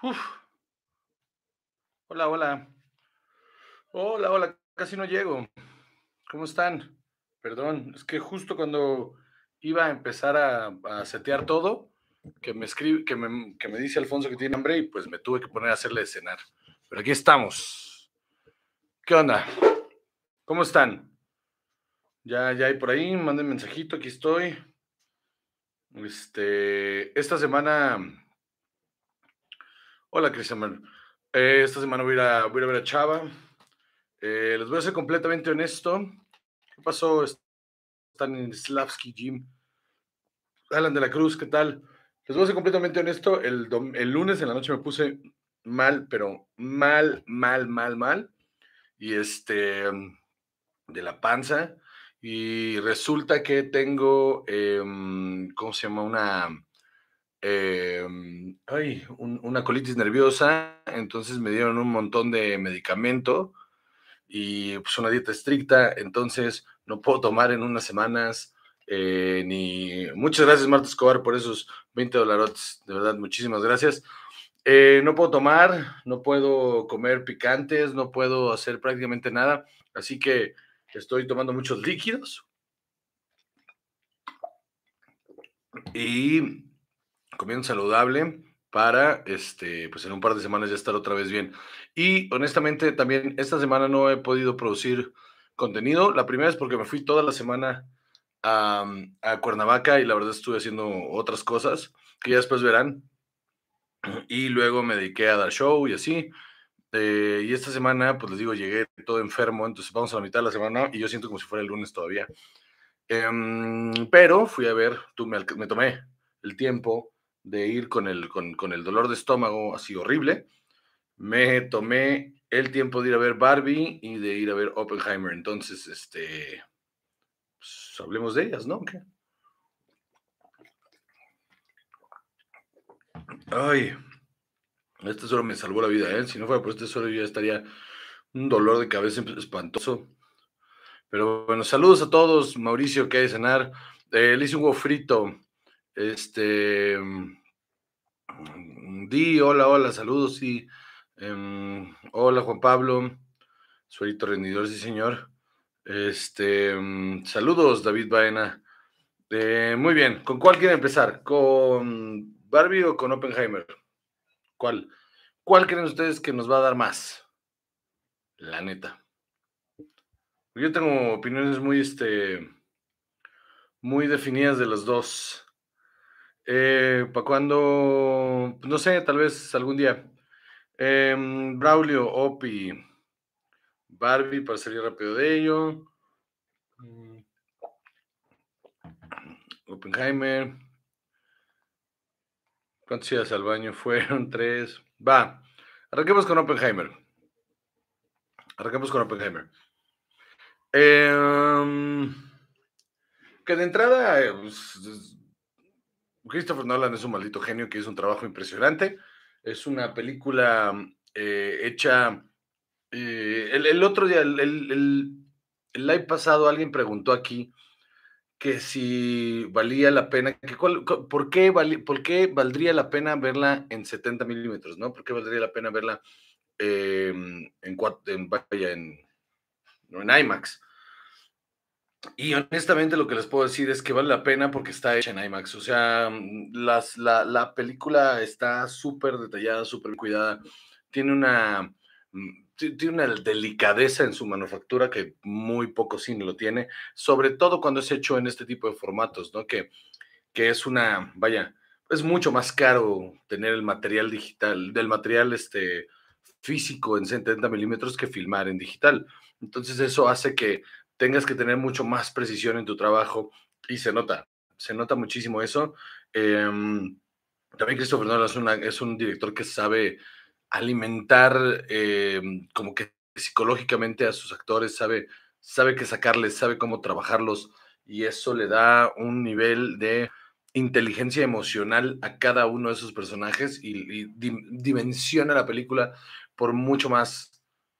Hola, hola. Hola, hola. Casi no llego. ¿Cómo están? Perdón, es que justo cuando iba a empezar a, a setear todo, que me escribe, que me, que me dice Alfonso que tiene hambre y pues me tuve que poner a hacerle cenar. Pero aquí estamos. ¿Qué onda? ¿Cómo están? Ya, ya hay por ahí, manden mensajito, aquí estoy. Este, esta semana. Hola, Cristian. Eh, esta semana voy a, voy a ver a Chava. Eh, les voy a ser completamente honesto. ¿Qué pasó? Están en Slavsky Gym. Alan de la Cruz, ¿qué tal? Les voy a ser completamente honesto. El, lunes en la noche me puse mal, pero mal, mal, mal, mal. Y este, de la panza. Y resulta que tengo, eh, ¿cómo se llama? Una, eh, ay, un, una colitis nerviosa. Entonces me dieron un montón de medicamento y pues una dieta estricta. Entonces no puedo tomar en unas semanas. Eh, ni muchas gracias Marta Escobar por esos 20 dólares, de verdad, muchísimas gracias. Eh, no puedo tomar, no puedo comer picantes, no puedo hacer prácticamente nada, así que estoy tomando muchos líquidos y comiendo saludable para, este, pues en un par de semanas ya estar otra vez bien. Y honestamente también esta semana no he podido producir contenido. La primera es porque me fui toda la semana a, a Cuernavaca y la verdad estuve haciendo otras cosas que ya después verán. Y luego me dediqué a dar show y así. Eh, y esta semana, pues les digo, llegué todo enfermo, entonces vamos a la mitad de la semana y yo siento como si fuera el lunes todavía. Eh, pero fui a ver, tú me, me, tomé el tiempo de ir con el, con, con el dolor de estómago así horrible. Me tomé el tiempo de ir a ver Barbie y de ir a ver Oppenheimer. Entonces, este, pues, hablemos de ellas, ¿no? ¿Qué? Ay, este suelo me salvó la vida, ¿eh? Si no fuera por este suelo, yo ya estaría un dolor de cabeza espantoso. Pero bueno, saludos a todos. Mauricio, que hay de cenar? Eh, le hice un huevo frito. Este. Di, hola, hola, saludos, sí. Um, hola, Juan Pablo. Suelito rendidor, sí, señor. Este. Um, saludos, David Baena. Eh, muy bien, ¿con cuál quieren empezar? ¿Con Barbie o con Oppenheimer? ¿Cuál? ¿Cuál creen ustedes que nos va a dar más? La neta. Yo tengo opiniones muy, este, muy definidas de los dos. Eh, ¿Para cuando? No sé, tal vez algún día. Eh, Braulio, Opi, Barbie, para salir rápido de ello. Oppenheimer. ¿Cuántos días al baño fueron? Tres. Va. Arranquemos con Oppenheimer. Arranquemos con Oppenheimer. Eh, que de entrada, pues, Christopher Nolan es un maldito genio que hizo un trabajo impresionante. Es una película eh, hecha. Eh, el, el, otro día, el, el, el, live pasado, alguien preguntó aquí que si valía la pena, que cuál, por, qué vali, ¿por qué valdría la pena verla en 70 milímetros? ¿no? ¿Por qué valdría la pena verla eh, en, en, vaya, en, en IMAX? Y honestamente lo que les puedo decir es que vale la pena porque está hecha en IMAX. O sea, las, la, la película está súper detallada, súper cuidada. Tiene una, tiene una delicadeza en su manufactura que muy poco cine lo tiene, sobre todo cuando es hecho en este tipo de formatos, ¿no? Que, que es una, vaya, es mucho más caro tener el material digital, del material este, físico en 70 milímetros que filmar en digital. Entonces eso hace que tengas que tener mucho más precisión en tu trabajo y se nota, se nota muchísimo eso. Eh, también Christopher Nolan es, un director que sabe alimentar eh, como que psicológicamente a sus actores, sabe, sabe qué sacarles, sabe cómo trabajarlos y eso le da un nivel de inteligencia emocional a cada uno de esos personajes y dimensiona la película por mucho más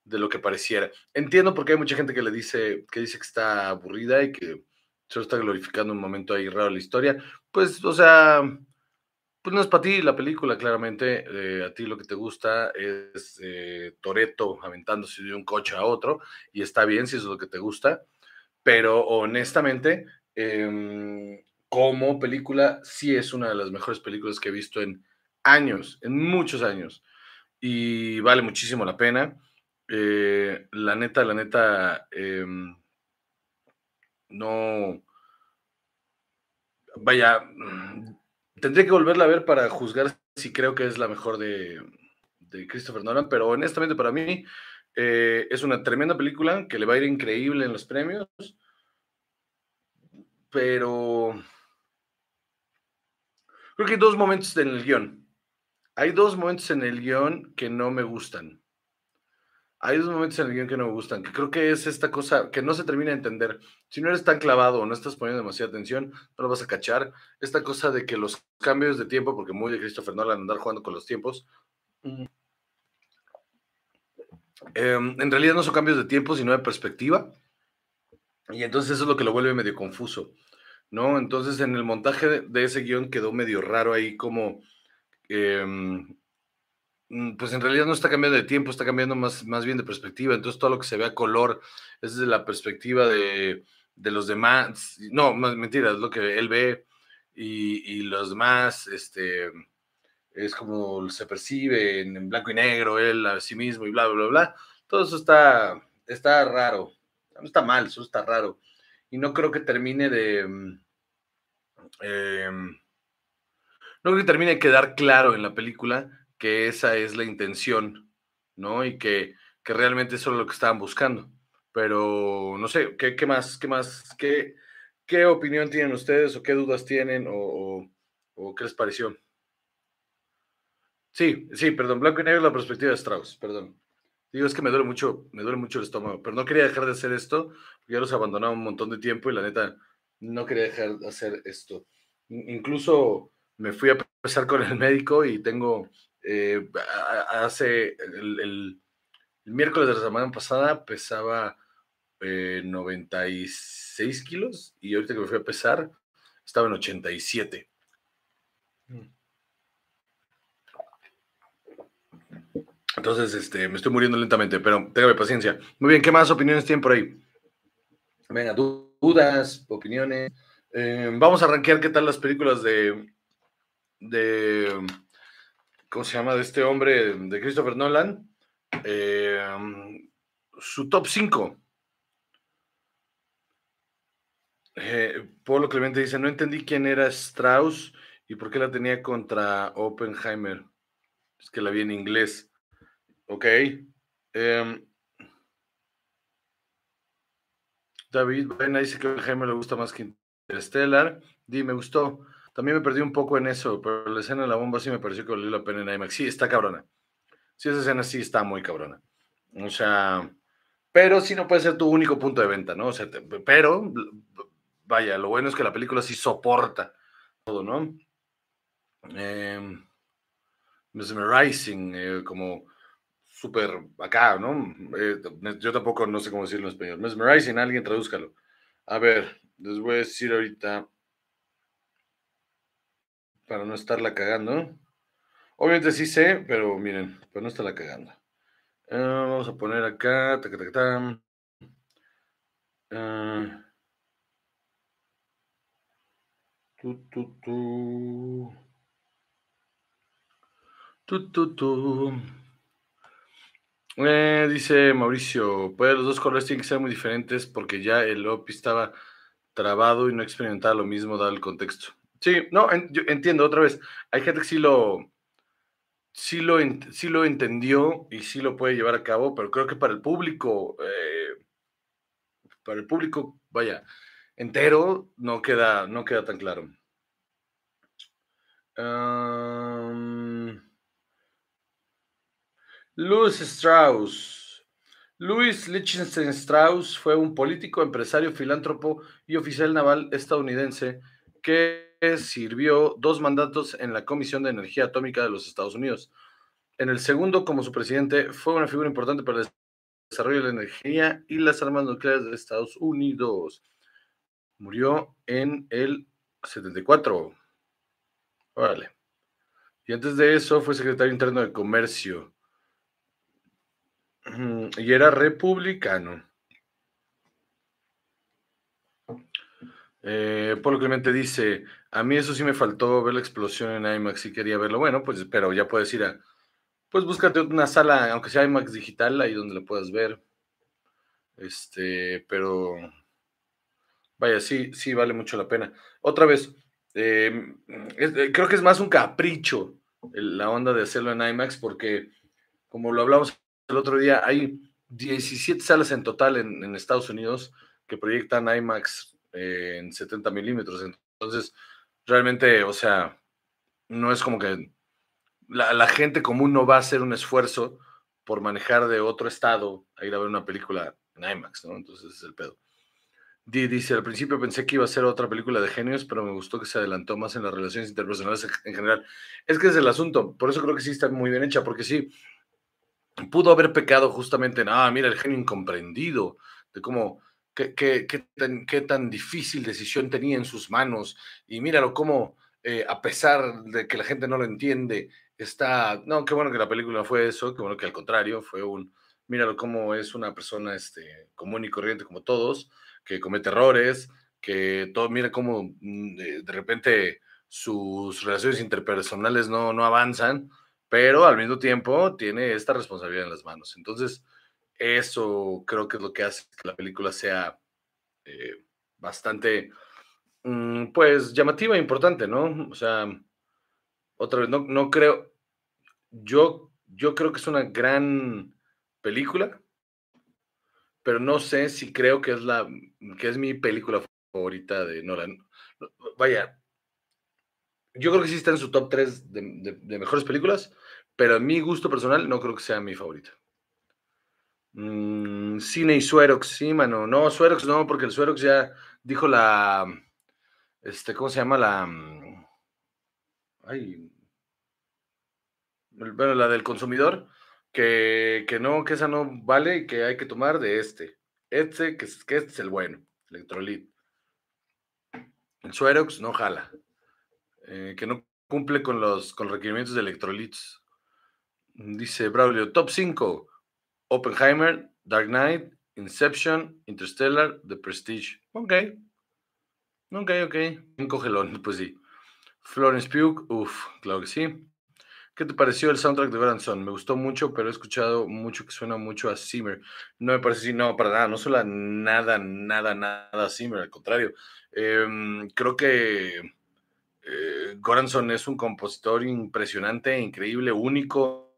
de lo que pareciera. Entiendo porque hay mucha gente que le dice que dice que está aburrida y que solo está glorificando un momento ahí raro la historia. Pues, o sea, pues no es para ti la película, claramente. Eh, a ti lo que te gusta es eh, Toreto aventándose de un coche a otro, y está bien si eso es lo que te gusta, pero honestamente, em, como película, sí es una de las mejores películas que he visto en años, en muchos años, y vale muchísimo la pena. Eh, la neta, la neta, em, no. Vaya, Tendría que volverla a ver para juzgar si creo que es la mejor de, Christopher Nolan, pero honestamente para mí eh, es una tremenda película que le va a ir increíble en los premios, pero creo que hay dos momentos en el guion. Hay dos momentos en el guion que no me gustan. Hay dos momentos en el guion que no me gustan, que creo que es esta cosa que no se termina de entender. Si no eres tan clavado o no estás poniendo demasiada atención, no lo vas a cachar. Esta cosa de que los cambios de tiempo, porque muy de Christopher Nolan andar jugando con los tiempos, em, en realidad no son cambios de tiempo, sino de perspectiva. Y entonces eso es lo que lo vuelve medio confuso, ¿no? Entonces en el montaje de, ese guion quedó medio raro ahí como... Em, pues en realidad no está cambiando de tiempo, está cambiando más, más bien de perspectiva. Entonces todo lo que se ve a color es desde la perspectiva de, los demás. No, más mentira, es lo que él ve y, los demás, este, es como se percibe en, blanco y negro, él a sí mismo y bla, bla, bla, Todo eso está, está raro. No está mal, eso está raro. Y no creo que termine de... Mm, em, no creo que termine de quedar claro en la película que esa es la intención, ¿no? Y que, realmente eso es lo que estaban buscando. Pero no sé, ¿qué, más? ¿Qué más? ¿Qué, ¿Qué opinión tienen ustedes o qué dudas tienen o, qué les pareció? Sí, sí, perdón, blanco y negro la perspectiva de Strauss, perdón. Digo, es que me duele mucho, me duele mucho el estómago, pero no quería dejar de hacer esto, ya los abandonaba un montón de tiempo y la neta, no quería dejar de hacer esto. Incluso me fui a empezar con el médico y tengo eh, hace el, miércoles de la semana pasada pesaba 96 eh, kilos y ahorita que me fui a pesar estaba en 87. Entonces, este, me estoy muriendo lentamente, pero téngame paciencia. Muy bien, ¿qué más opiniones tienen por ahí? Venga, dudas, opiniones. Eh, vamos a arranquear qué tal las películas de, de ¿cómo se llama? De este hombre, de Christopher Nolan, eh, su top 5. Eh, Polo Clemente dice, no entendí quién era Strauss y por qué la tenía contra Oppenheimer. Es que la vi en inglés. Ok. Em, David David dice que Oppenheimer le gusta más que Interstellar. Di, me gustó. También me perdí un poco en eso, pero la escena de la bomba sí me pareció que valió la pena en IMAX. Sí, está cabrona. Sí, esa escena sí está muy cabrona. O sea, pero sí no puede ser tu único punto de venta, ¿no? O sea, pero, vaya, lo bueno es que la película sí soporta todo, ¿no? Eh, mesmerizing, como súper acá, ¿no? Eh, yo tampoco no sé cómo decirlo en español. Mesmerizing, alguien tradúzcalo. A ver, les voy a decir ahorita para no estarla cagando. Obviamente sí sé, pero miren, para no estarla cagando. Ah, vamos a poner acá. Taca, taca, ah. tu, tu, tu. Tu, tu, tu. Eh, dice Mauricio, pues los dos colores tienen que ser muy diferentes porque ya el OPI estaba trabado y no experimentaba lo mismo dado el contexto. Sí, no, entiendo otra vez. Hay gente que sí lo, sí lo, sí lo entendió y sí lo puede llevar a cabo, pero creo que para el público, eh, para el público, vaya, entero, no queda, no queda tan claro. Louis Strauss. Louis Lichtenstein Strauss fue un político, empresario, filántropo y oficial naval estadounidense que sirvió dos mandatos en la Comisión de Energía Atómica de los Estados Unidos. En el segundo, como su presidente, fue una figura importante para el desarrollo de la energía y las armas nucleares de Estados Unidos. Murió en el 74. Órale. Y antes de eso fue secretario interno de Comercio. Y era republicano. Eh, Polo Clemente dice, a mí eso sí me faltó ver la explosión en IMAX y quería verlo. Bueno, pues pero ya puedes ir a, pues búscate una sala, aunque sea IMAX digital, ahí donde la puedas ver. Este, pero vaya, sí, sí vale mucho la pena. Otra vez, em, eh, creo que es más un capricho la onda de hacerlo en IMAX porque, como lo hablamos el otro día, hay 17 salas en total en, Estados Unidos que proyectan IMAX en 70 milímetros. Entonces, realmente, o sea, no es como que la, gente común no va a hacer un esfuerzo por manejar de otro estado a ir a ver una película en IMAX, ¿no? Entonces es el pedo. dice, al principio pensé que iba a ser otra película de genios, pero me gustó que se adelantó más en las relaciones interpersonales en general. Es que es el asunto, por eso creo que sí está muy bien hecha, porque sí, pudo haber pecado justamente en, ah, mira, el genio incomprendido, de cómo, qué, qué, qué, tan, difícil decisión tenía en sus manos, y míralo cómo, eh, a pesar de que la gente no lo entiende, está, no, qué bueno que la película fue eso, qué bueno que al contrario, fue un, míralo cómo es una persona este, común y corriente como todos, que comete errores, que todo, mira cómo mm, de, repente sus relaciones interpersonales no, no avanzan, pero al mismo tiempo tiene esta responsabilidad en las manos. Entonces, eso creo que es lo que hace que la película sea eh, bastante, mm, pues, llamativa e importante, ¿no? O sea, otra vez, no, no creo, yo, yo creo que es una gran película, pero no sé si creo que es la, que es mi película favorita de Nolan. Vaya, yo creo que sí está en su top 3 de, mejores películas, pero a mi gusto personal no creo que sea mi favorita. Mm, cine y Suerox, sí, mano. No, Suerox no, porque el Suerox ya dijo la. Este, ¿cómo se llama? La. Mm, ay, bueno, la del consumidor, que, no, que esa no vale y que hay que tomar de este. Este, que, que este es el bueno, electrolit. El Suerox no jala. Eh, que no cumple con los, con requerimientos de electrolits. Dice Braulio, top 5. Oppenheimer, Dark Knight, Inception, Interstellar, The Prestige. Ok. Ok, ok. Un cogelón, pues sí. Florence Pugh, uff, claro que sí. ¿Qué te pareció el soundtrack de Branson? Me gustó mucho, pero he escuchado mucho que suena mucho a Zimmer. No me parece no, para nada, no suena nada, nada, nada a Zimmer, al contrario. Em, creo que eh, Goranson es un compositor impresionante, increíble, único,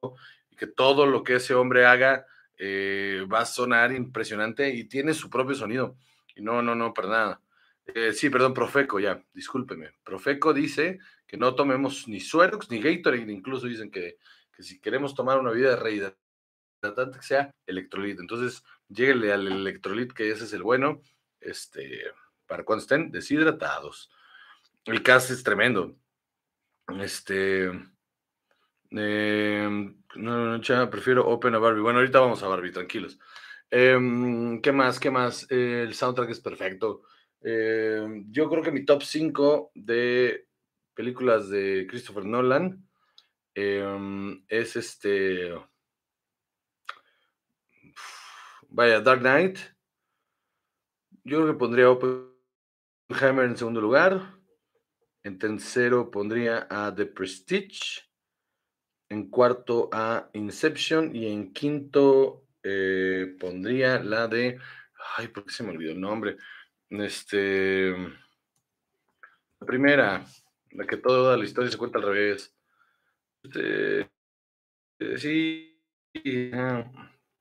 y que todo lo que ese hombre haga eh, va a sonar impresionante y tiene su propio sonido. Y no, no, no, para nada. Eh, sí, perdón, Profeco, ya, discúlpeme. Profeco dice que no tomemos ni Suerox ni Gatorade, incluso dicen que, si queremos tomar una vida rehidratante que sea electrolit. Entonces, lléguenle al electrolit, que ese es el bueno, este, para cuando estén deshidratados. El cast es tremendo. Este. Em, no, no, prefiero Open a Barbie. Bueno, ahorita vamos a Barbie, tranquilos. Em, ¿Qué más? ¿Qué más? el soundtrack es perfecto. Em, yo creo que mi top 5 de películas de Christopher Nolan em, es este. Vaya, Dark Knight. Yo creo que pondría Oppenheimer en segundo lugar. En tercero pondría a The Prestige. En cuarto a Inception. Y en quinto eh, pondría la de. Ay, ¿por qué se me olvidó el nombre? Este. La primera, la que toda la historia se cuenta al revés. Este, eh, sí.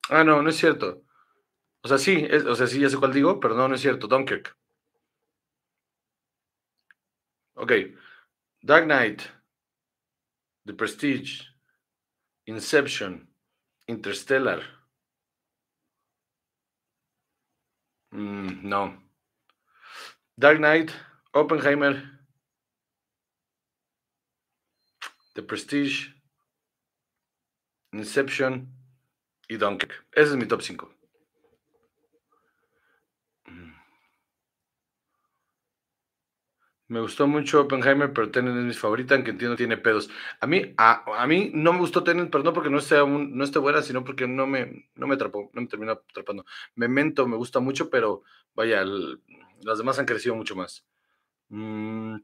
Ah, no, no es cierto. O sea, sí, o sea, sí, ya sé cuál digo, pero no, no es cierto. Dunkirk. Ok. Dark Knight, The Prestige, Inception, Interstellar. Mm, no. Dark Knight, Oppenheimer, The Prestige, Inception y Dunkirk. Ese es mi top 5. Me gustó mucho Oppenheimer, pero Tenet es mi favorita, aunque entiendo tiene pedos. A mí, a, a mí no me gustó Tenet, pero no porque no esté, no esté buena, sino porque no me, no me atrapó, no me terminó atrapando. Memento me gusta mucho, pero vaya, las demás han crecido mucho más. Mm,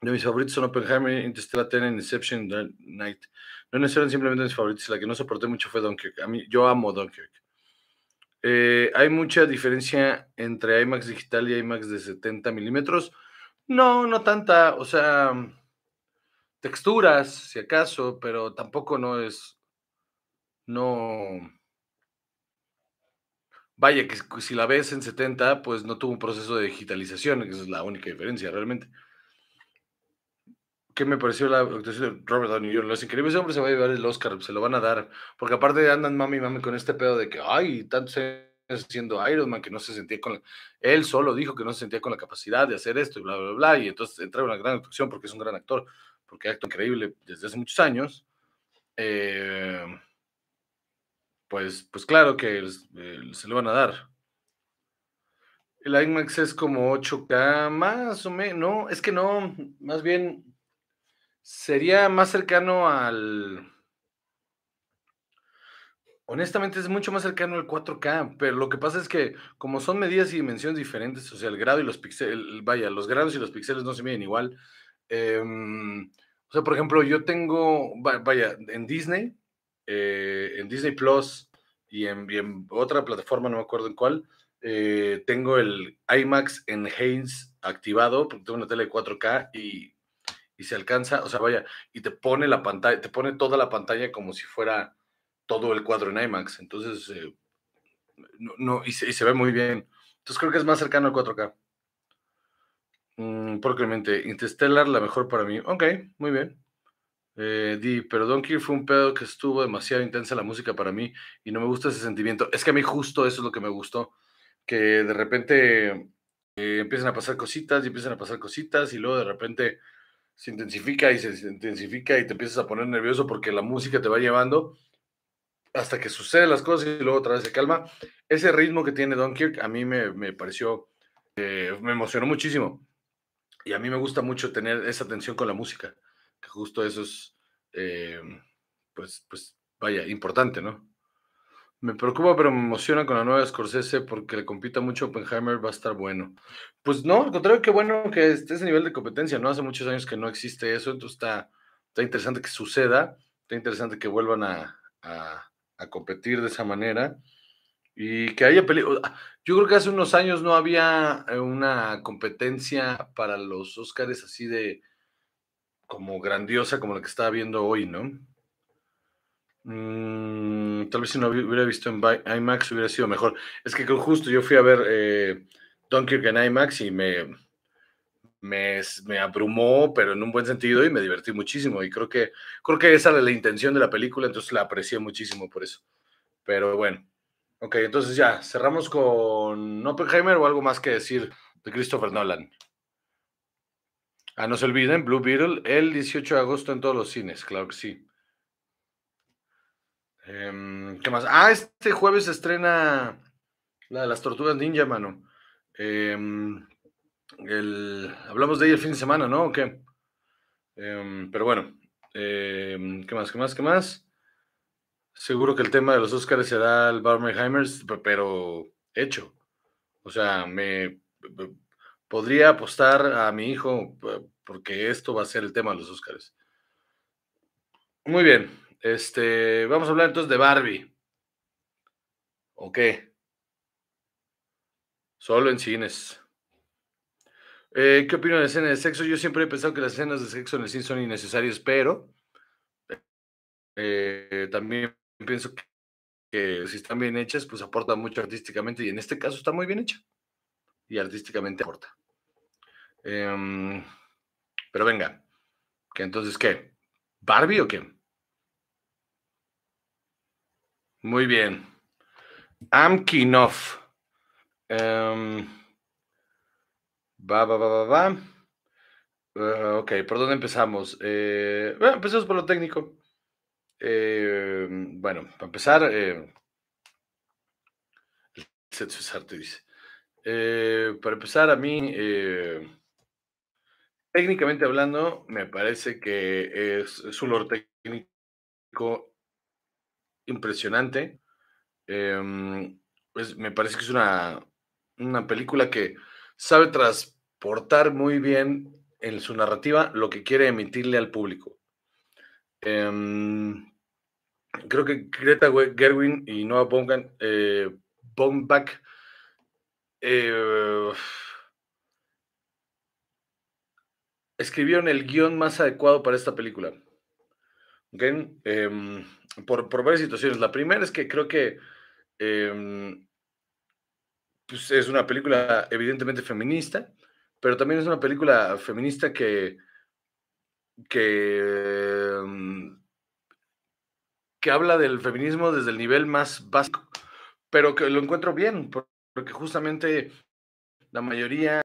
de mis favoritos son Oppenheimer, Interstellar, Tenet, Inception, Dark Knight. No necesariamente simplemente mis favoritos, la que no soporté mucho fue Dunkirk. A mí, yo amo Dunkirk. Eh, ¿Hay mucha diferencia entre IMAX digital y IMAX de 70 milímetros? No, no tanta, o sea, texturas, si acaso, pero tampoco no es, no, vaya, que si la ves en 70, pues no tuvo un proceso de digitalización, esa es la única diferencia realmente. ¿Qué me pareció la actuación de Robert Downey Jr.? Los Increíbles Hombres se va a llevar el Oscar, se lo van a dar, porque aparte andan mami mami con este pedo de que, ay, tanto se siendo Iron Man, que no se sentía con él solo dijo que no se sentía con la capacidad de hacer esto y bla, bla, bla, y entonces entra una gran actuación porque es un gran actor, porque actúa increíble desde hace muchos años. Eh, pues, pues claro que se le van a dar. El IMAX es como 8K, más o menos, no, es que no, más bien sería más cercano al Honestamente es mucho más cercano al 4K, pero lo que pasa es que como son medidas y dimensiones diferentes, o sea, el grado y los píxeles, vaya, los grados y los píxeles no se miden igual. Em, o sea, por ejemplo, yo tengo, vaya, en Disney, eh, en Disney Plus y en, otra plataforma, no me acuerdo en cuál, eh, tengo el IMAX en Haynes activado, porque tengo una tele de 4K y, y se alcanza, o sea, vaya, y te pone la pantalla, te pone toda la pantalla como si fuera todo el cuadro en IMAX. Entonces, eh, no, y, se, ve muy bien. Entonces creo que es más cercano al 4K. Mm, porque Interstellar, la mejor para mí. Ok, muy bien. Eh, di, pero Donkey fue un pedo que estuvo demasiado intensa la música para mí y no me gusta ese sentimiento. Es que a mí justo eso es lo que me gustó, que de repente eh, empiezan a pasar cositas y empiezan a pasar cositas y luego de repente se intensifica y se intensifica y te empiezas a poner nervioso porque la música te va llevando hasta que suceden las cosas y luego otra vez se calma. Ese ritmo que tiene Dunkirk a mí me, pareció, eh, me emocionó muchísimo. Y a mí me gusta mucho tener esa atención con la música, que justo eso es, eh, pues, pues, vaya, importante, ¿no? Me preocupa, pero me emociona con la nueva Scorsese porque le compita mucho Oppenheimer, va a estar bueno. Pues no, al contrario, qué bueno que esté ese nivel de competencia, ¿no? Hace muchos años que no existe eso, entonces está, está interesante que suceda, está interesante que vuelvan a competir de esa manera y que haya películas. Ah, yo creo que hace unos años no había eh, una competencia para los Oscars así de como grandiosa como la que estaba viendo hoy, ¿no? Mm, tal vez si no hubiera visto en IMAX hubiera sido mejor. Es que justo yo fui a ver eh, Dunkirk en IMAX y me, me, abrumó, pero en un buen sentido y me divertí muchísimo. Y creo que, creo que esa era la intención de la película, entonces la aprecié muchísimo por eso. Pero bueno, ok, entonces ya, cerramos con Oppenheimer o algo más que decir de Christopher Nolan. Ah, no se olviden, Blue Beetle el 18 de agosto en todos los cines, claro que sí. Em, ¿Qué más? Ah, este jueves se estrena la de las tortugas ninja, mano. Eh, el, hablamos de ella el fin de semana, ¿no? ¿O qué? Em, pero bueno, em, ¿qué más? ¿Qué más? ¿Qué más? Seguro que el tema de los Oscars será el Barbenheimer, pero hecho. O sea, me podría apostar a mi hijo porque esto va a ser el tema de los Oscars. Muy bien. Este, vamos a hablar entonces de Barbie. ¿O Solo en cines. Eh, ¿Qué opino de la escena de sexo? Yo siempre he pensado que las escenas de sexo en el cine son innecesarias, pero eh, también pienso que, si están bien hechas, pues aportan mucho artísticamente y en este caso está muy bien hecha y artísticamente aporta. Em, pero venga, que entonces, ¿qué? ¿Barbie o qué? Muy bien. Amkinov. Um, Va, va, va, va, va. Ah, ok, ¿por dónde empezamos? Eh, bueno, empezamos por lo técnico. Eh, bueno, para empezar, eh, el sexo es arte, dice. para empezar, a mí técnicamente hablando, me parece que es, un lore técnico impresionante. Em, me parece que es una, una película que sabe transportar muy bien en su narrativa lo que quiere emitirle al público. Em, creo que Greta Gerwin y Noah Baumbach, eh, eh, escribieron el guion más adecuado para esta película. Em, por, varias situaciones. La primera es que creo que em, pues, es una película evidentemente feminista, pero también es una película feminista que, que, em, que habla del feminismo desde el nivel más básico, pero que lo encuentro bien, porque justamente la mayoría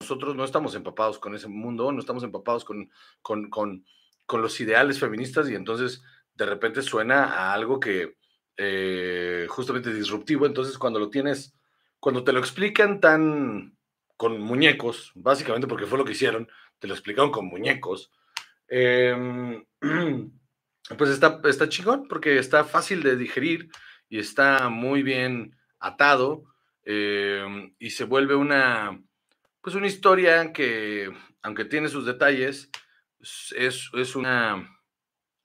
nosotros no estamos empapados con ese mundo, no estamos empapados con, con, los ideales feministas y entonces de repente suena a algo que eh, justamente disruptivo, entonces cuando lo tienes, cuando te lo explican tan con muñecos, básicamente porque fue lo que hicieron, te lo explicaron con muñecos, em, pues está, está chingón porque está fácil de digerir y está muy bien atado em, y se vuelve una pues una historia que, aunque tiene sus detalles, es, es, una,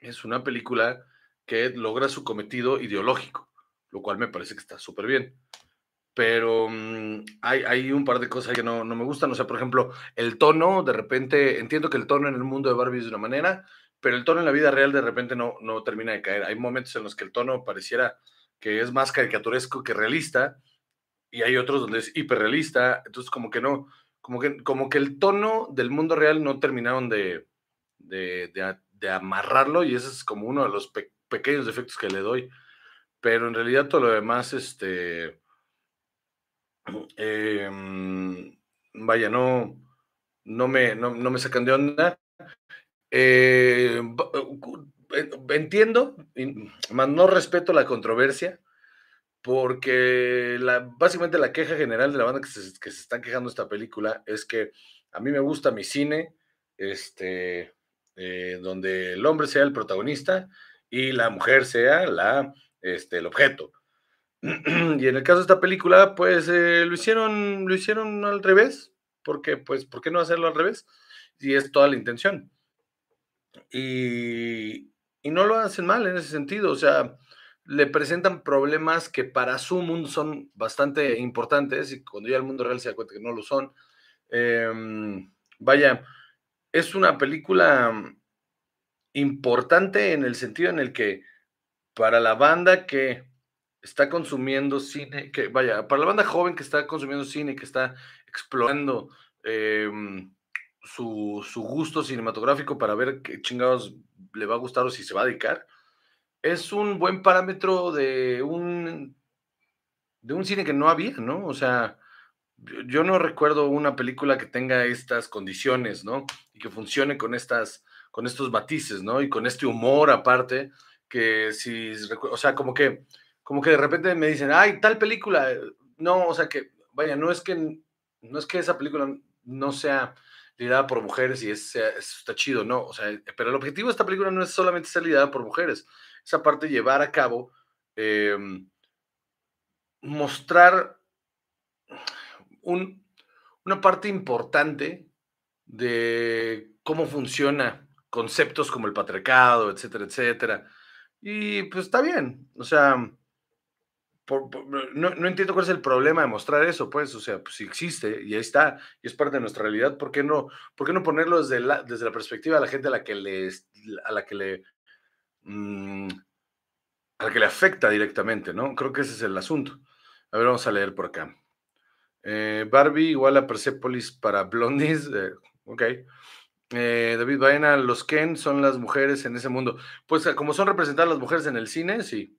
es una película que logra su cometido ideológico, lo cual me parece que está súper bien. Pero mm, hay, hay, un par de cosas que no, no, me gustan. O sea, por ejemplo, el tono, de repente, entiendo que el tono en el mundo de Barbie es de una manera, pero el tono en la vida real de repente no, no termina de caer. Hay momentos en los que el tono pareciera que es más caricaturesco que realista, y hay otros donde es hiperrealista. Entonces, como que no, como que, como que el tono del mundo real no terminaron de, de, amarrarlo y ese es como uno de los pequeños defectos que le doy. Pero en realidad todo lo demás, este, em, vaya, no, no, me, no, me sacan de onda. Eh, eh, entiendo, más no respeto la controversia porque básicamente la queja general de la banda que se, que se están quejando de esta película es que a mí me gusta mi cine, este, eh, donde el hombre sea el protagonista y la mujer sea la, este, el objeto. y en el caso de esta película, pues eh, lo, hicieron, lo hicieron al revés, porque, pues, ¿por qué no hacerlo al revés? Si es toda la intención. Y, y no lo hacen mal en ese sentido, o sea, le presentan problemas que para su mundo son bastante importantes y cuando ya el mundo real se da cuenta que no lo son. Em, vaya, es una película importante en el sentido en el que para la banda que está consumiendo cine, que vaya, para la banda joven que está consumiendo cine, que está explorando em, su, su, gusto cinematográfico para ver qué chingados le va a gustar o si se va a dedicar, es un buen parámetro de un, de un cine que no había, ¿no? O sea, yo no recuerdo una película que tenga estas condiciones, ¿no? Y que funcione con estas, con estos matices, ¿no? Y con este humor aparte, que si, o sea, como que, como que de repente me dicen, ay, tal película, no, o sea que, vaya, no es que, no es que esa película no sea liderada por mujeres y es, está chido, no, o sea, pero el objetivo de esta película no es solamente ser liderada por mujeres, esa parte llevar a cabo, em, mostrar una parte importante de cómo funciona conceptos como el patriarcado, etcétera, etcétera. Y pues está bien, o sea, no, entiendo cuál es el problema de mostrar eso, pues, o sea, pues si existe y ahí está, y es parte de nuestra realidad, ¿por qué no, por qué no ponerlo desde la, desde la perspectiva de la gente a la que le, a la que le Mm, al que le afecta directamente, ¿no? Creo que ese es el asunto. A ver, vamos a leer por acá. Eh, Barbie igual a Persepolis para Blondies. Eh, ok. Eh, David Baena, los Ken son las mujeres en ese mundo. Pues como son representadas las mujeres en el cine, sí.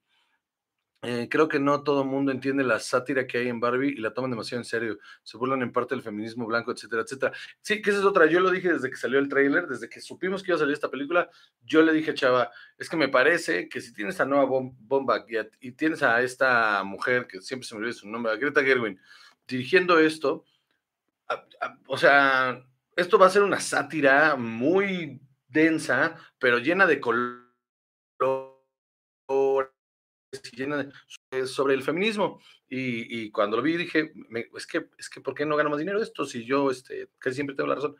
Eh, creo que no todo el mundo entiende la sátira que hay en Barbie y la toman demasiado en serio. Se burlan en parte del feminismo blanco, etcétera, etcétera. Sí, que esa es otra. Yo lo dije desde que salió el tráiler, desde que supimos que iba a salir esta película, yo le dije a Chava, es que me parece que si tienes a nueva bomba y, tienes a esta mujer, que siempre se me olvida su nombre, a Greta Gerwin, dirigiendo esto, o sea, esto va a ser una sátira muy densa, pero llena de color sobre el feminismo. Y, cuando lo vi dije, es, que, es que, ¿por qué no gano más dinero esto? Si yo este, casi siempre tengo la razón.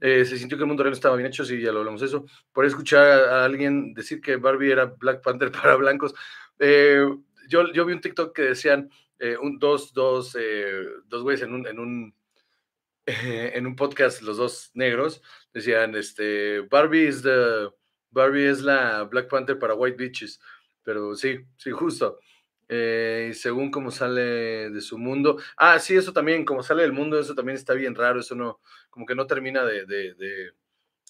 Eh, se sintió que el mundo real estaba bien hecho, sí, ya lo hablamos eso. Por escuchar a, alguien decir que Barbie era Black Panther para blancos. Eh, yo, yo vi un TikTok que decían, eh, un, dos, dos, dos güeyes en un, en un, en un podcast, los dos negros, decían, este, Barbie es, the, Barbie es la Black Panther para white bitches. Pero sí, sí, justo. Eh, según cómo sale de su mundo. Ah, sí, eso también, como sale del mundo, eso también está bien raro, eso no, como que no termina de, de,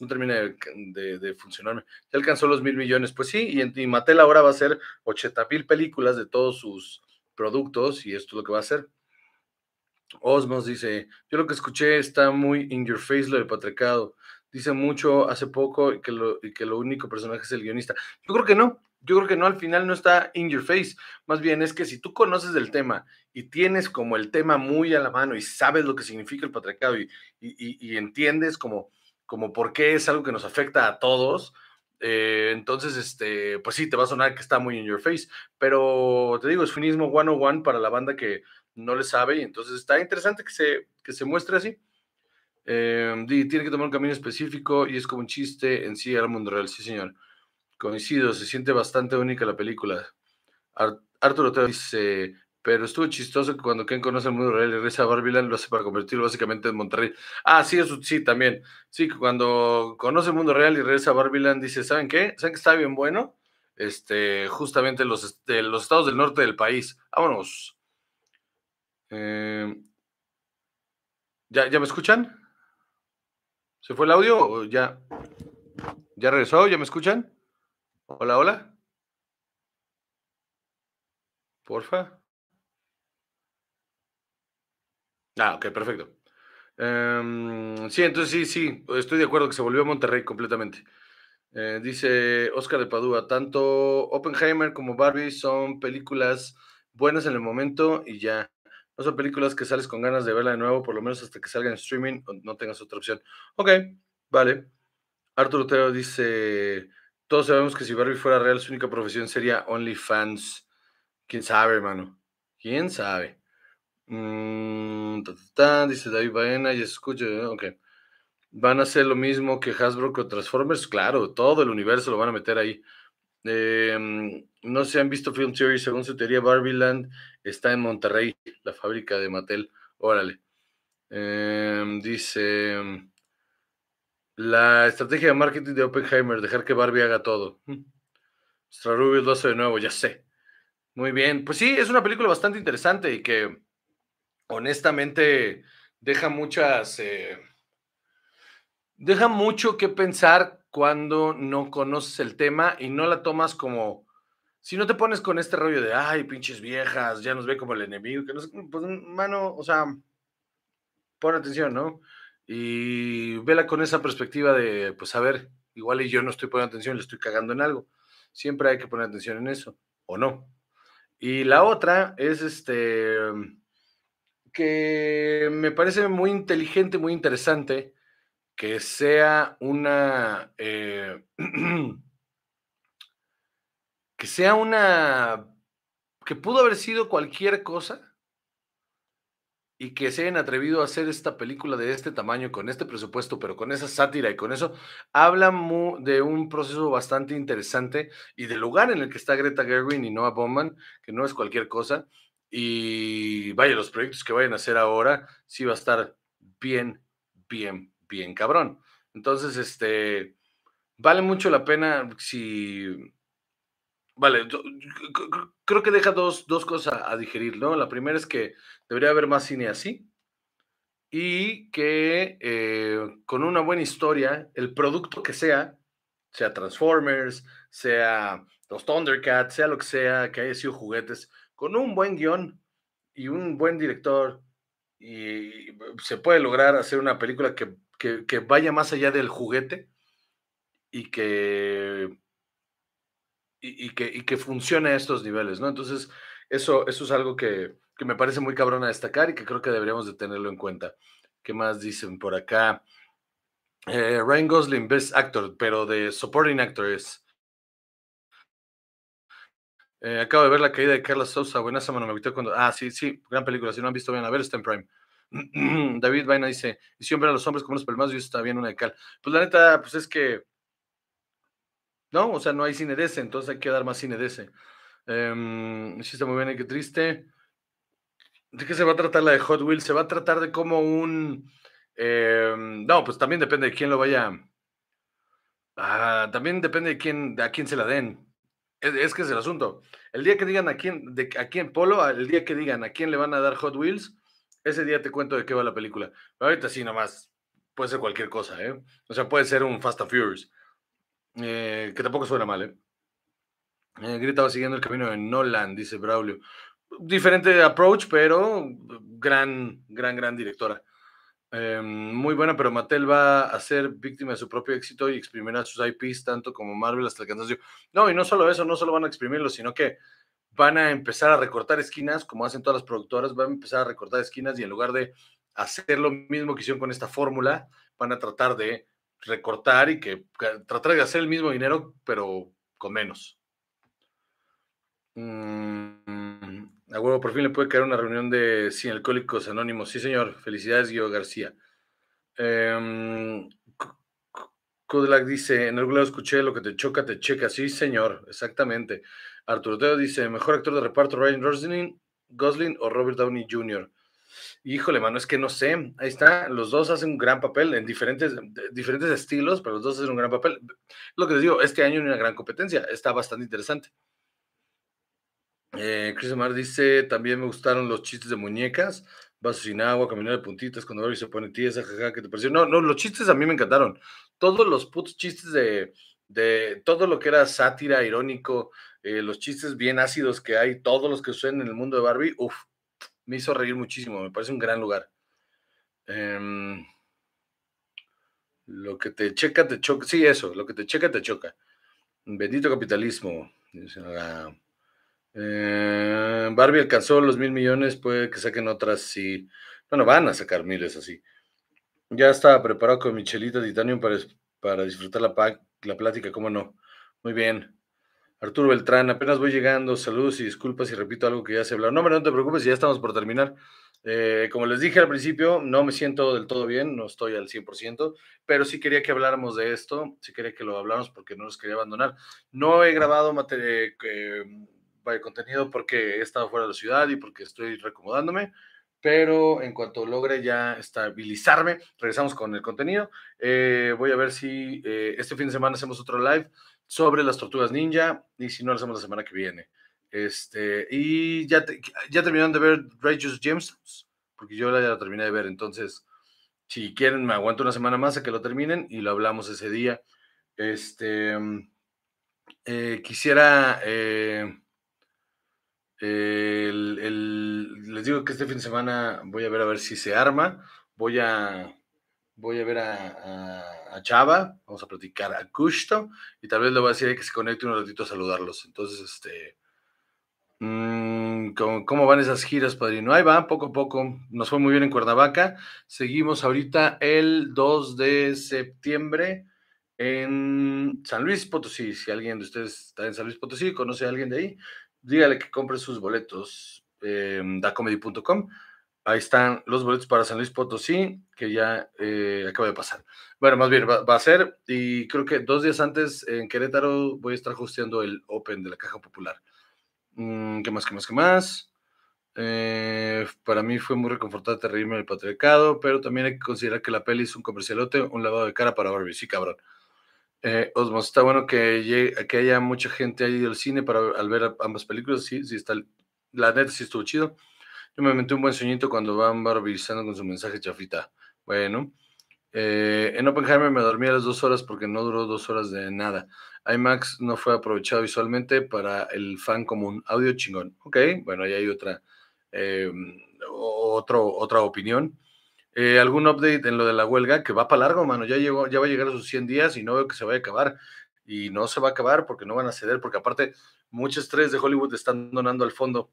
no termina de, de, funcionarme. Ya alcanzó los mil millones, pues sí, y, y Mattel ahora va a hacer 80 mil películas de todos sus productos y esto es lo que va a hacer. Osmos dice, yo lo que escuché está muy in your face lo del patriarcado. Dice mucho hace poco que lo, y que lo único personaje es el guionista. Yo creo que no, yo creo que no, al final no está in your face. Más bien es que si tú conoces del tema y tienes como el tema muy a la mano y sabes lo que significa el patriarcado y, y, entiendes como, como por qué es algo que nos afecta a todos, eh, entonces, este, pues sí, te va a sonar que está muy in your face. Pero te digo, es finismo 101 para la banda que no le sabe y entonces está interesante que se, que se muestre así. Eh, tiene que tomar un camino específico y es como un chiste en sí al mundo real, sí señor. Coincido, se siente bastante única la película. Arturo Otero dice, pero estuvo chistoso que cuando Ken conoce el mundo real y regresa a Barbiland lo hace para convertirlo básicamente en Monterrey. Ah, sí, eso sí, también. Sí, cuando conoce el mundo real y regresa a Barbiland dice, ¿saben qué? ¿Saben que está bien bueno? Este, justamente los, los estados del norte del país. Vámonos. Em, ¿ya, ¿Ya me escuchan? ¿Se fue el audio o ya? ¿Ya regresó? ¿Ya me escuchan? Hola, hola. Porfa. Ah, ok, perfecto. Em, sí, entonces sí, sí, estoy de acuerdo que se volvió a Monterrey completamente. Eh, dice Oscar de Padua, tanto Oppenheimer como Barbie son películas buenas en el momento y ya. No son películas que sales con ganas de verla de nuevo, por lo menos hasta que salga en streaming o no tengas otra opción. Ok, vale. Arturo Otero dice, todos sabemos que si Barbie fuera real, su única profesión sería OnlyFans. ¿Quién sabe, hermano? ¿Quién sabe? Mm, dice David Baena, y escucha, ok. ¿Van a hacer lo mismo que Hasbro con Transformers? Claro, todo el universo lo van a meter ahí. Em, no se han visto Film Theory, según su teoría, Barbieland está en Monterrey, la fábrica de Mattel. Órale. Em, dice... La estrategia de marketing de Oppenheimer, dejar que Barbie haga todo. Rubio lo hace de nuevo, ya sé. Muy bien. Pues sí, es una película bastante interesante y que honestamente deja muchas. Eh, deja mucho que pensar cuando no conoces el tema y no la tomas como. Si no te pones con este rollo de, ay, pinches viejas, ya nos ve como el enemigo, que no sé, pues, mano, o sea, pon atención, ¿no? Y vela con esa perspectiva de, pues a ver, igual yo no estoy poniendo atención, le estoy cagando en algo. Siempre hay que poner atención en eso, o no. Y la otra es este, que me parece muy inteligente, muy interesante, que sea una, eh, que sea una, que pudo haber sido cualquier cosa, y que se hayan atrevido a hacer esta película de este tamaño, con este presupuesto, pero con esa sátira y con eso, habla de un proceso bastante interesante y del lugar en el que está Greta Gerwin y Noah Bauman, que no es cualquier cosa. Y vaya, los proyectos que vayan a hacer ahora, sí va a estar bien, bien, bien cabrón. Entonces, este, vale mucho la pena si Vale, creo que deja dos, cosas a digerir, ¿no? La primera es que debería haber más cine así y que eh, con una buena historia, el producto que sea, sea Transformers, sea los Thundercats, sea lo que sea, que haya sido juguetes, con un buen guion y un buen director, y se puede lograr hacer una película que, que vaya más allá del juguete y que y, que, que funcione a estos niveles, ¿no? Entonces, eso, eso es algo que, me parece muy cabrón a destacar y que creo que deberíamos de tenerlo en cuenta. ¿Qué más dicen por acá? Eh, Ryan Gosling, Best Actor, pero de Supporting Actor es. Eh, acabo de ver la caída de Carla Sousa. Buena semana, me gustó cuando. Ah, sí, sí, gran película. Si no han visto, bien, a ver, está en Prime. David Vaina dice: Y siempre a los hombres como unos pelmazos y eso está bien una de cal. Pues la neta, pues es que. No, o sea, no hay cine ese, entonces hay que dar más cine ese. Um, sí, está muy bien qué triste. ¿De qué se va a tratar la de Hot Wheels? Se va a tratar de cómo un. Eh, no, pues también depende de quién lo vaya. Ah, también depende de quién, de a quién se la den. Es, que es el asunto. El día que digan a quién, de, a quién Polo, el día que digan a quién le van a dar Hot Wheels, ese día te cuento de qué va la película. Pero ahorita sí, nomás. Puede ser cualquier cosa, ¿eh? O sea, puede ser un Fast and Furious. Eh, que tampoco suena mal, ¿eh? eh gritaba siguiendo el camino de Nolan, dice Braulio. Diferente approach, pero gran, gran, gran directora. Em, muy buena, pero Mattel va a ser víctima de su propio éxito y exprimirá sus IPs tanto como Marvel hasta el cansancio. No, y no solo eso, no solo van a exprimirlo, sino que van a empezar a recortar esquinas, como hacen todas las productoras, van a empezar a recortar esquinas y en lugar de hacer lo mismo que hicieron con esta fórmula, van a tratar de recortar y que tratar de hacer el mismo dinero, pero con menos. Mm, a huevo, por fin le puede caer una reunión de Sin Alcohólicos Anónimos. Sí, señor. Felicidades, Guido García. Eh, dice, en algún lado escuché lo que te choca, te checa. Sí, señor, exactamente. Arturo Teo dice, mejor actor de reparto, Ryan Gosling, Gosling o Robert Downey Jr. Híjole, mano, es que no sé. Ahí está, los dos hacen un gran papel en diferentes, diferentes estilos, pero los dos hacen un gran papel. Lo que les digo, este año hay una gran competencia, está bastante interesante. Eh, Chris Omar dice, también me gustaron los chistes de muñecas, vasos sin agua, caminar de puntitas, cuando Barbie se pone tiesa, jaja, ¿qué te pareció? No, no, los chistes a mí me encantaron. Todos los putos chistes de, de todo lo que era sátira, irónico, eh, los chistes bien ácidos que hay, todos los que suceden en el mundo de Barbie, uff, me hizo reír muchísimo, me parece un gran lugar. Em, lo que te checa, te choca, sí, eso, lo que te checa, te choca. Bendito capitalismo. Eh, Barbie alcanzó los mil millones, puede que saquen otras sí. Bueno, van a sacar miles así. Ya estaba preparado con Michelita Titanium para, para disfrutar la, la plática, ¿cómo no? Muy bien. Arturo Beltrán, apenas voy llegando. Saludos y disculpas si repito algo que ya se habló. No, pero no te preocupes, ya estamos por terminar. Eh, como les dije al principio, no me siento del todo bien, no estoy al 100%, pero sí quería que habláramos de esto, sí quería que lo habláramos porque no los quería abandonar. No he grabado eh, vaya contenido porque he estado fuera de la ciudad y porque estoy recomodándome, pero en cuanto logre ya estabilizarme, regresamos con el contenido. Eh, voy a ver si eh, este fin de semana hacemos otro live sobre las tortugas ninja y si no lo hacemos la semana que viene. Este, y ya, ya terminaron de ver Righteous Gems, porque yo ya la terminé de ver, entonces si quieren me aguanto una semana más a que lo terminen y lo hablamos ese día. Este, eh, quisiera el, les digo que este fin de semana voy a ver a ver si se arma. Voy a, voy a ver a, Chava, vamos a platicar a Gusto y tal vez le voy a decir que se conecte un ratito a saludarlos. Entonces, este, mm, ¿cómo, van esas giras, padrino? Ahí va, poco a poco. Nos fue muy bien en Cuernavaca. Seguimos ahorita el 2 de septiembre en San Luis Potosí. Si alguien de ustedes está en San Luis Potosí, conoce a alguien de ahí, dígale que compre sus boletos en dacomedy.com. Ahí están los boletos para San Luis Potosí, que ya eh, acaba de pasar. Bueno, más bien va, a ser, y creo que dos días antes en Querétaro voy a estar hosteando el Open de la Caja Popular. Mm, ¿Qué más, qué más, qué más? Eh, para mí fue muy reconfortante reírme del patriarcado, pero también hay que considerar que la peli es un comercialote, un lavado de cara para Barbie. Sí, cabrón. Eh, Osmos, está bueno que, que haya mucha gente ahí del cine para al ver ambas películas. Sí, sí, está. La neta sí estuvo chido. Yo me metí un buen sueñito cuando van barbarizando con su mensaje chafita. Bueno, eh, en Oppenheimer me dormí a las dos horas porque no duró dos horas de nada. IMAX no fue aprovechado visualmente para el fan común. Audio chingón. Ok, bueno, ahí hay otra, eh, otro, otra opinión. Eh, algún update en lo de la huelga que va para largo, mano. Ya llegó, ya va a llegar a sus 100 días y no veo que se vaya a acabar. Y no se va a acabar porque no van a ceder, porque aparte muchas estrellas de Hollywood están donando al fondo,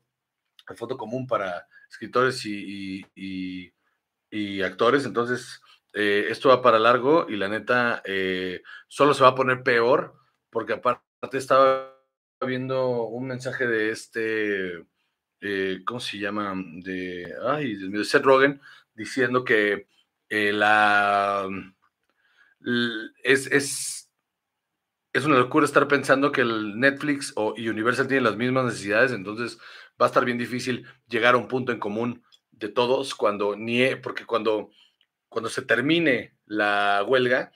al fondo común para escritores y, y, actores. Entonces, eh, esto va para largo y la neta eh, solo se va a poner peor porque aparte estaba viendo un mensaje de este, eh, ¿cómo se llama? De, ay, de Seth Rogen diciendo que la es, es, es una locura estar pensando que el Netflix o Universal tienen las mismas necesidades, entonces va a estar bien difícil llegar a un punto en común de todos cuando ni porque cuando cuando se termine la huelga,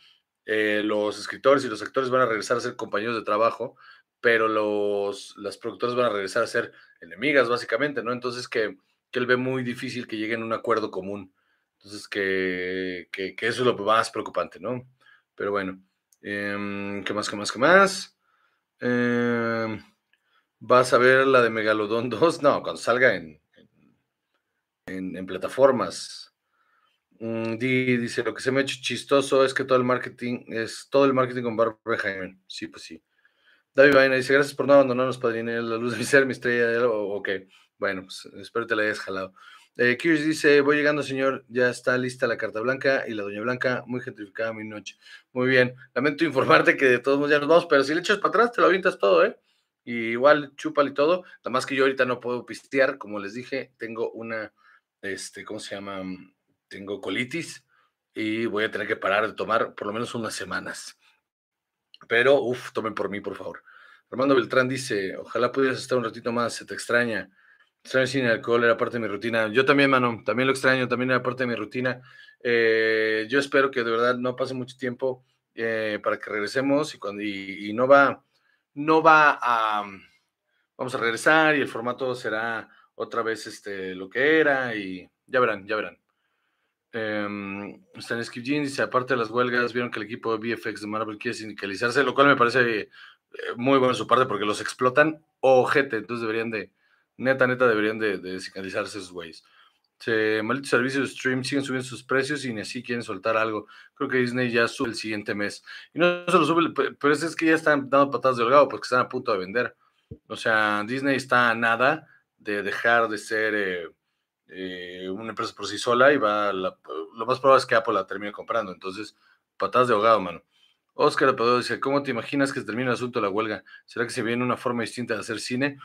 eh, los escritores y los actores van a regresar a ser compañeros de trabajo, pero los, las productoras van a regresar a ser enemigas, básicamente, ¿no? Entonces que, que él ve muy difícil que lleguen a un acuerdo común. Entonces que, que, eso es lo más preocupante, ¿no? Pero bueno, em, ¿qué más, qué más, qué más? Em, ¿Vas a ver la de Megalodon 2? No, cuando salga en, en, plataformas. Mm, dice, lo que se me ha hecho chistoso es que todo el marketing es todo el marketing con Barbara Jaime. Sí, pues sí. David Vaina dice, gracias por no abandonarnos, padrino, la luz de mi ser, mi estrella. Ok, bueno, pues espero te la hayas jalado. Eh, dice, voy llegando, señor, ya está lista la carta blanca y la doña blanca, muy gentrificada mi noche. Muy bien, lamento informarte que de todos modos ya nos vamos, pero si le echas para atrás, te lo avientas todo, ¿eh? Y igual, chúpale y todo. Nada más que yo ahorita no puedo pistear, como les dije, tengo una, este, ¿cómo se llama? tengo colitis y voy a tener que parar de tomar por lo menos unas semanas. Pero, uff, tomen por mí, por favor. Armando Beltrán dice, ojalá pudieras estar un ratito más, se te extraña. Extraño sin alcohol, era parte de mi rutina. Yo también, mano, también lo extraño, también era parte de mi rutina. Eh, yo espero que de verdad no pase mucho tiempo eh, para que regresemos y, cuando, y, no va, no va a, vamos a regresar y el formato será otra vez este, lo que era y ya verán, ya verán. Stanisky Jean dice, aparte de las huelgas, vieron que el equipo de VFX de Marvel quiere sindicalizarse, lo cual me parece eh, muy bueno de su parte porque los explotan ojete, entonces deberían de, neta, neta, deberían de, de sindicalizarse esos güeyes. Maldito servicio de stream siguen subiendo sus precios y ni así quieren soltar algo. Creo que Disney ya sube el siguiente mes. Y no se lo sube, pero es que ya están dando patadas de holgado porque están a punto de vender. O sea, Disney está a nada de dejar de ser eh, eh, una empresa por sí sola y va, lo más probable es que Apple la termine comprando. Entonces, patadas de ahogado, mano. Oscar Apador dice, ¿cómo te imaginas que se termine el asunto de la huelga? ¿Será que se viene una forma distinta de hacer cine?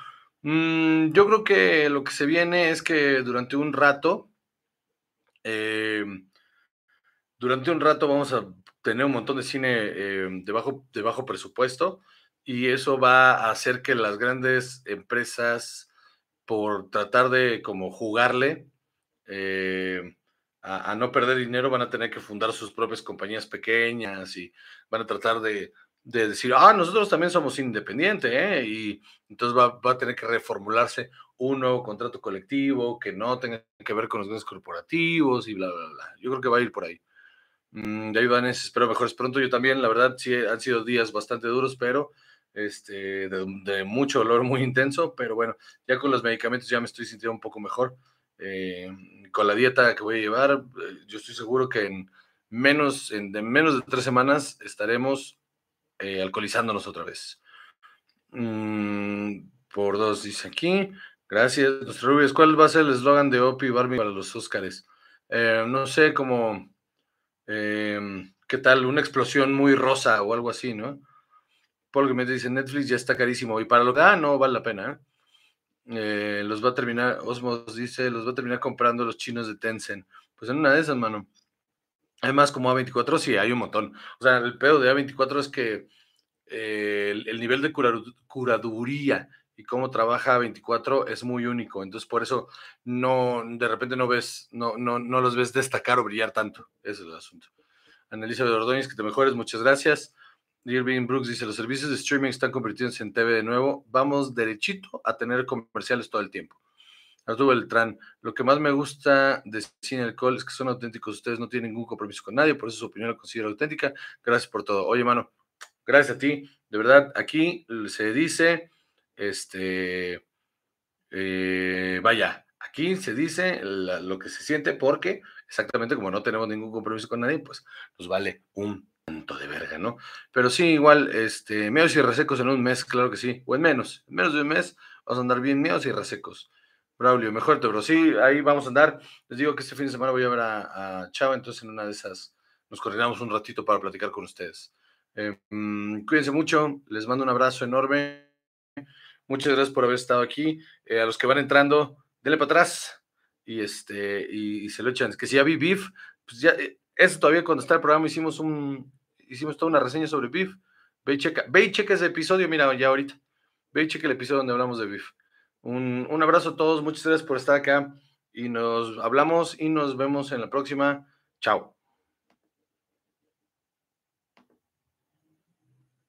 Mm, yo creo que lo que se viene es que durante un rato, eh, durante un rato vamos a tener un montón de cine eh, de, bajo, de bajo presupuesto y eso va a hacer que las grandes empresas por tratar de como jugarle eh, a, no perder dinero, van a tener que fundar sus propias compañías pequeñas y van a tratar de, decir, ah, nosotros también somos independientes, ¿eh? y entonces va, a tener que reformularse un nuevo contrato colectivo que no tenga que ver con los grandes corporativos y bla, bla, bla. Yo creo que va a ir por ahí. Mm, de ahí van, espero mejores pronto. Yo también, la verdad, sí, han sido días bastante duros, pero este, de, mucho dolor muy intenso, pero bueno, ya con los medicamentos ya me estoy sintiendo un poco mejor. Eh, con la dieta que voy a llevar, eh, yo estoy seguro que en menos, en, de menos de tres semanas estaremos eh, alcoholizándonos otra vez. Mm, por dos, dice aquí. Gracias, nuestro Rubius. ¿Cuál va a ser el eslogan de Opi Barbie para los Óscares? no sé, como, ¿qué tal? Una explosión muy rosa o algo así, ¿no? Paul que me dice, Netflix ya está carísimo. Y para lo que, ah, no, vale la pena. ¿eh? Eh, los va a terminar, Osmos dice, los va a terminar comprando los chinos de Tencent. Pues en una de esas, mano. Además, como A24, sí, hay un montón. O sea, el pedo de A24 es que eh, el, nivel de curaduría y cómo trabaja A24 es muy único. Entonces, por eso no, de repente no ves, no, no, no los ves destacar o brillar tanto. Ese es el asunto. Analiza de Ordóñez, que te mejores, muchas gracias. Irving Brooks dice, los servicios de streaming están convirtiéndose en TV de nuevo. Vamos derechito a tener comerciales todo el tiempo. Arturo Beltrán, lo que más me gusta de Cine Alcohol es que son auténticos. Ustedes no tienen ningún compromiso con nadie, por eso su opinión la considero auténtica. Gracias por todo. Oye, mano, gracias a ti. De verdad, aquí se dice, este, eh, vaya, aquí se dice lo que se siente porque exactamente como no tenemos ningún compromiso con nadie, pues nos vale un de verga, ¿no? Pero sí, igual, este, meos y resecos en un mes, claro que sí, o en menos, en menos de un mes vamos a andar bien meos y resecos. Braulio, mejor te, bro. Sí, ahí vamos a andar. Les digo que este fin de semana voy a ver a, Chava, entonces en una de esas nos coordinamos un ratito para platicar con ustedes. Eh, mm, cuídense mucho, les mando un abrazo enorme. Muchas gracias por haber estado aquí. Eh, a los que van entrando, denle para atrás y, este, y, se lo echan. Que si ya vi Beef, pues ya, eh, eso todavía cuando está el programa hicimos un, hicimos toda una reseña sobre Beef. Ve y checa, ese episodio, mira, ya ahorita. Ve y checa el episodio donde hablamos de Beef. Un, un abrazo a todos, muchas gracias por estar acá y nos hablamos y nos vemos en la próxima. Chao.